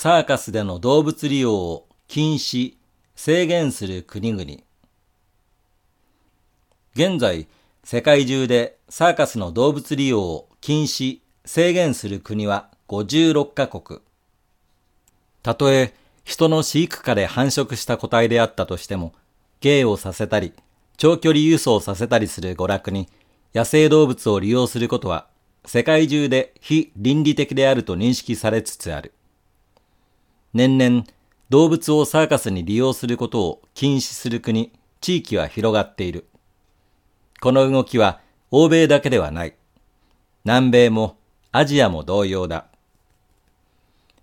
サーカスでの動物利用を禁止、制限する国々。現在、世界中でサーカスの動物利用を禁止、制限する国は56カ国。たとえ人の飼育下で繁殖した個体であったとしても、芸をさせたり、長距離輸送させたりする娯楽に野生動物を利用することは世界中で非倫理的であると認識されつつある。年々動物をサーカスに利用することを禁止する国、地域は広がっている。この動きは欧米だけではない。南米もアジアも同様だ。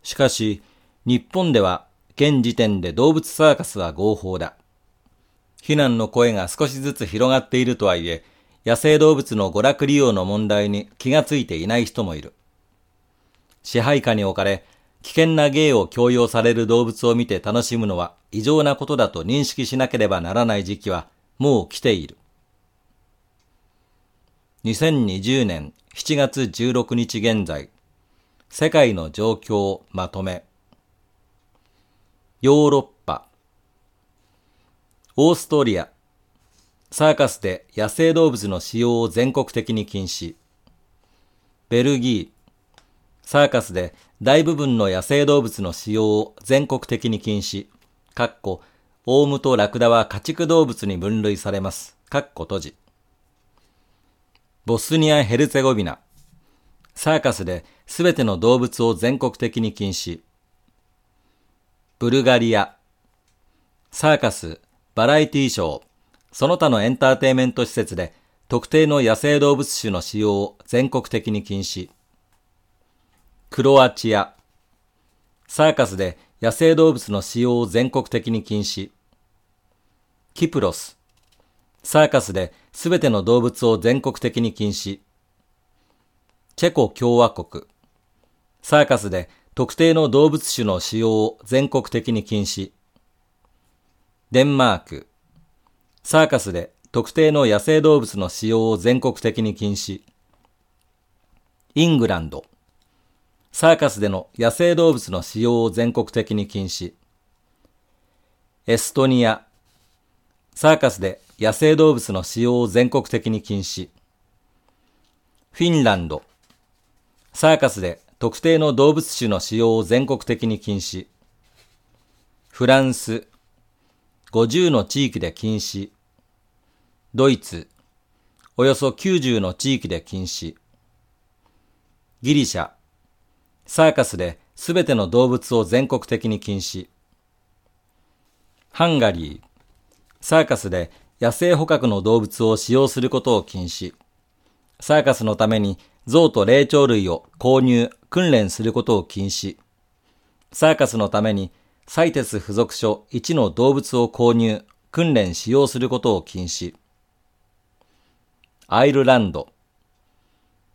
しかし、日本では現時点で動物サーカスは合法だ。非難の声が少しずつ広がっているとはいえ、野生動物の娯楽利用の問題に気がついていない人もいる。支配下に置かれ、危険な芸を強要される動物を見て楽しむのは異常なことだと認識しなければならない時期はもう来ている。2020年7月16日現在、世界の状況をまとめ。ヨーロッパ、オーストリア、サーカスで野生動物の使用を全国的に禁止。ベルギー、サーカスで大部分の野生動物の使用を全国的に禁止。かっこ、オウムとラクダは家畜動物に分類されます。かっこ閉じ。ボスニア・ヘルツェゴビナ、サーカスで全ての動物を全国的に禁止。ブルガリア、サーカス、バラエティショー、その他のエンターテイメント施設で特定の野生動物種の使用を全国的に禁止。クロアチア。サーカスで野生動物の使用を全国的に禁止。キプロス。サーカスで全ての動物を全国的に禁止。チェコ共和国。サーカスで特定の動物種の使用を全国的に禁止。デンマーク。サーカスで特定の野生動物の使用を全国的に禁止。イングランド。サーカスでの野生動物の使用を全国的に禁止。エストニア。サーカスで野生動物の使用を全国的に禁止。フィンランド。サーカスで特定の動物種の使用を全国的に禁止。フランス。50の地域で禁止。ドイツ、およそ90の地域で禁止。ギリシャ、サーカスで全ての動物を全国的に禁止。ハンガリー、サーカスで野生捕獲の動物を使用することを禁止。サーカスのために象と霊長類を購入、訓練することを禁止。サーカスのためにサイテス付属所1の動物を購入、訓練使用することを禁止。アイルランド。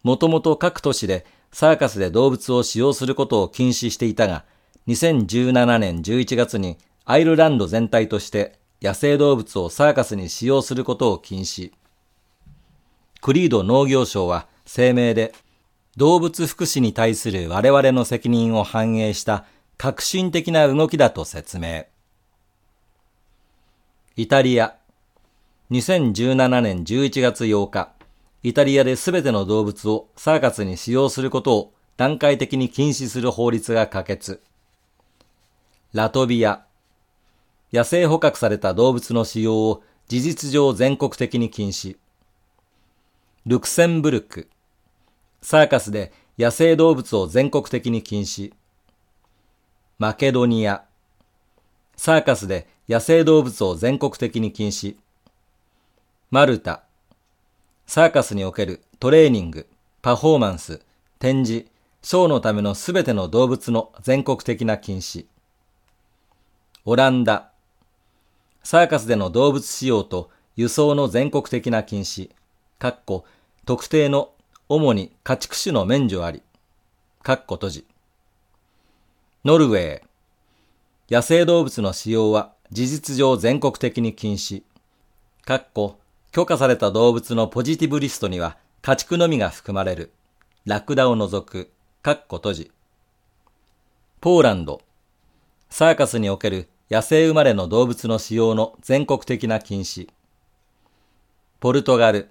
もともと各都市でサーカスで動物を使用することを禁止していたが、2017年11月にアイルランド全体として野生動物をサーカスに使用することを禁止。クリード農業省は声明で、動物福祉に対する我々の責任を反映した革新的な動きだと説明。イタリア、2017年11月8日、イタリアで全ての動物をサーカスに使用することを段階的に禁止する法律が可決。ラトビア、野生捕獲された動物の使用を事実上全国的に禁止。ルクセンブルク、サーカスで野生動物を全国的に禁止。マケドニア、サーカスで野生動物を全国的に禁止。マルタ、サーカスにおけるトレーニング、パフォーマンス、展示、ショーのためのすべての動物の全国的な禁止。オランダ、サーカスでの動物使用と輸送の全国的な禁止、かっこ特定の主に家畜種の免除あり、かっこ閉じ。ノルウェー、野生動物の使用は事実上全国的に禁止、かっこ許可された動物のポジティブリストには家畜のみが含まれる。ラクダを除く。カッコ閉じ。ポーランド。サーカスにおける野生生まれの動物の使用の全国的な禁止。ポルトガル、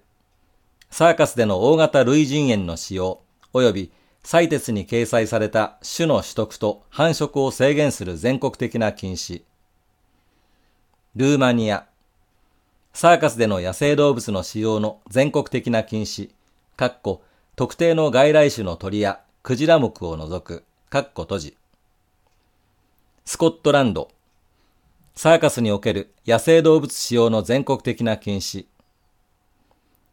サーカスでの大型類人猿の使用、及び採鉄に掲載された種の取得と繁殖を制限する全国的な禁止。ルーマニア、サーカスでの野生動物の使用の全国的な禁止、かっこ特定の外来種の鳥やクジラ目を除く、かっこ閉じ。スコットランド、サーカスにおける野生動物使用の全国的な禁止。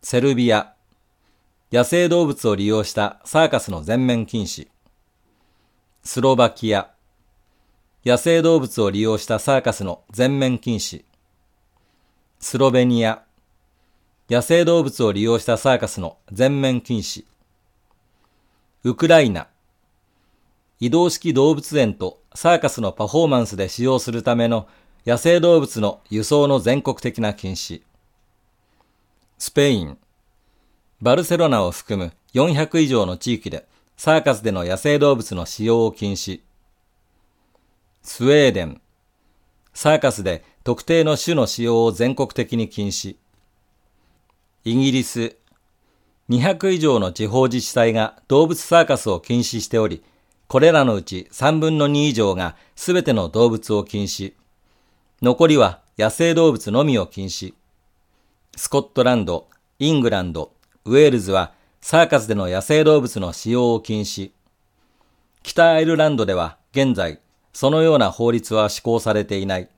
セルビア、野生動物を利用したサーカスの全面禁止。スロバキア、野生動物を利用したサーカスの全面禁止。スロベニア、野生動物を利用したサーカスの全面禁止。ウクライナ、移動式動物園とサーカスのパフォーマンスで使用するための野生動物の輸送の全国的な禁止。スペイン、バルセロナを含む400以上の地域でサーカスでの野生動物の使用を禁止。スウェーデン、サーカスで特定の種の使用を全国的に禁止。イギリス、200以上の地方自治体が動物サーカスを禁止しており、これらのうち3分の2以上がすべての動物を禁止。残りは野生動物のみを禁止。スコットランド、イングランド、ウェールズはサーカスでの野生動物の使用を禁止。北アイルランドでは現在、そのような法律は施行されていない。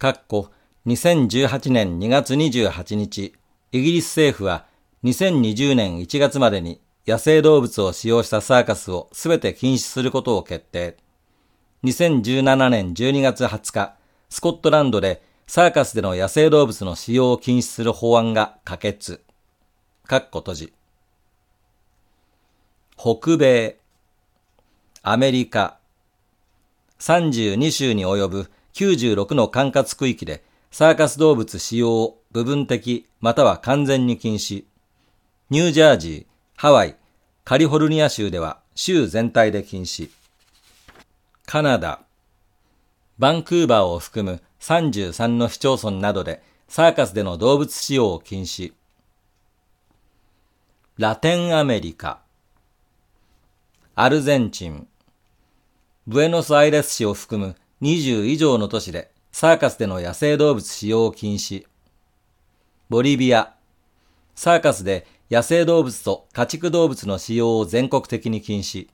かっこ2018年2月28日、イギリス政府は2020年1月までに野生動物を使用したサーカスをすべて禁止することを決定。2017年12月20日、スコットランドでサーカスでの野生動物の使用を禁止する法案が可決。かっこ閉じ。北米、アメリカ、32州に及ぶ96の管轄区域でサーカス動物使用を部分的または完全に禁止。ニュージャージー、ハワイ、カリフォルニア州では州全体で禁止。カナダ、バンクーバーを含む33の市町村などでサーカスでの動物使用を禁止。ラテンアメリカ、アルゼンチン、ブエノスアイレス市を含む20以上の都市でサーカスでの野生動物使用を禁止。ボリビア、サーカスで野生動物と家畜動物の使用を全国的に禁止。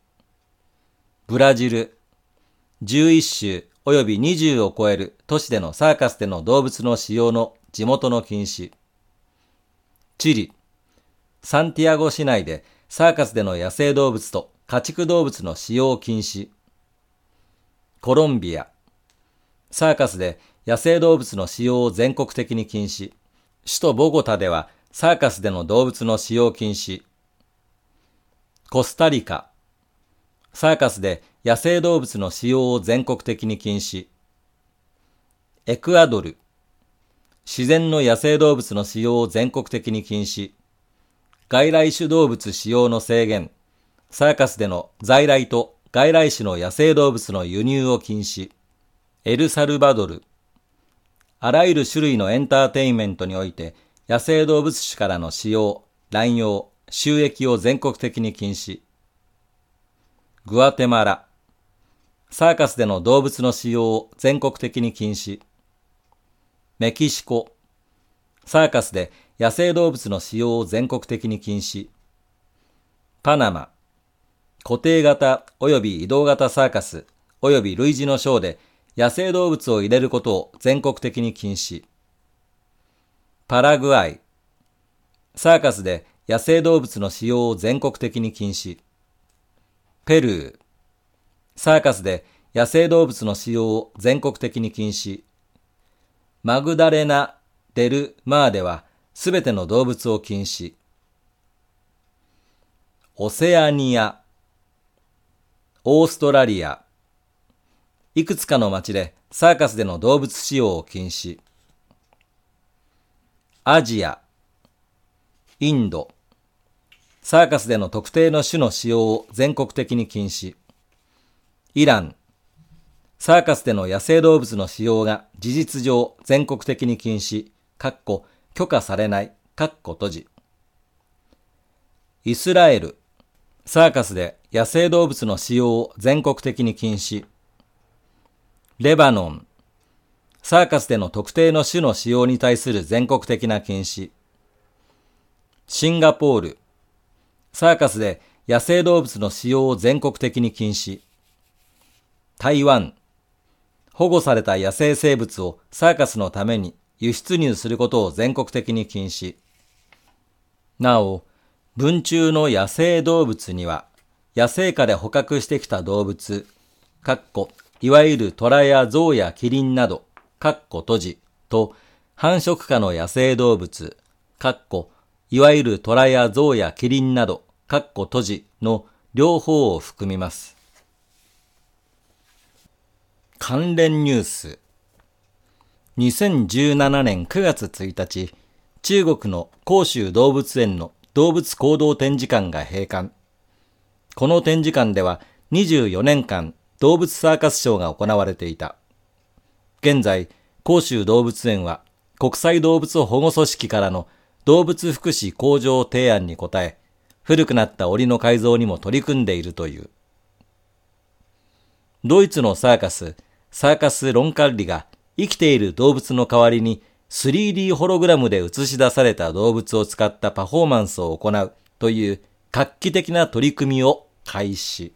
ブラジル、11州及び20を超える都市でのサーカスでの動物の使用の地元の禁止。チリ、サンティアゴ市内でサーカスでの野生動物と家畜動物の使用禁止。コロンビア、サーカスで野生動物の使用を全国的に禁止。首都ボゴタではサーカスでの動物の使用禁止。コスタリカ。サーカスで野生動物の使用を全国的に禁止。エクアドル。自然の野生動物の使用を全国的に禁止。外来種動物使用の制限。サーカスでの在来と外来種の野生動物の輸入を禁止。エルサルバドル。あらゆる種類のエンターテインメントにおいて野生動物種からの使用、乱用、収益を全国的に禁止。グアテマラ。サーカスでの動物の使用を全国的に禁止。メキシコ。サーカスで野生動物の使用を全国的に禁止。パナマ。固定型及び移動型サーカス及び類似のショーで野生動物を入れることを全国的に禁止。パラグアイ。サーカスで野生動物の使用を全国的に禁止。ペルー。サーカスで野生動物の使用を全国的に禁止。マグダレナ・デル・マーではすべての動物を禁止。オセアニア。オーストラリア。いくつかの町でサーカスでの動物使用を禁止。アジア、インド、サーカスでの特定の種の使用を全国的に禁止。イラン、サーカスでの野生動物の使用が事実上全国的に禁止、かっこ許可されない、かっこ閉じ。イスラエル、サーカスで野生動物の使用を全国的に禁止。レバノン、サーカスでの特定の種の使用に対する全国的な禁止。シンガポール、サーカスで野生動物の使用を全国的に禁止。台湾、保護された野生生物をサーカスのために輸出入することを全国的に禁止。なお、文中の野生動物には、野生下で捕獲してきた動物、かっこ、いわゆる虎や象やキリンなど、かっこ閉じ、と、繁殖下の野生動物、かっこ、いわゆる虎や象やキリンなど、かっこ閉じの両方を含みます。関連ニュース。2017年9月1日、中国の広州動物園の動物行動展示館が閉館。この展示館では24年間動物サーカスショーが行われていた。現在、広州動物園は国際動物保護組織からの動物福祉向上提案に応え、古くなった檻の改造にも取り組んでいるという。ドイツのサーカス、サーカス・ロンカッリが生きている動物の代わりに 3D ホログラムで映し出された動物を使ったパフォーマンスを行うという画期的な取り組みを開始。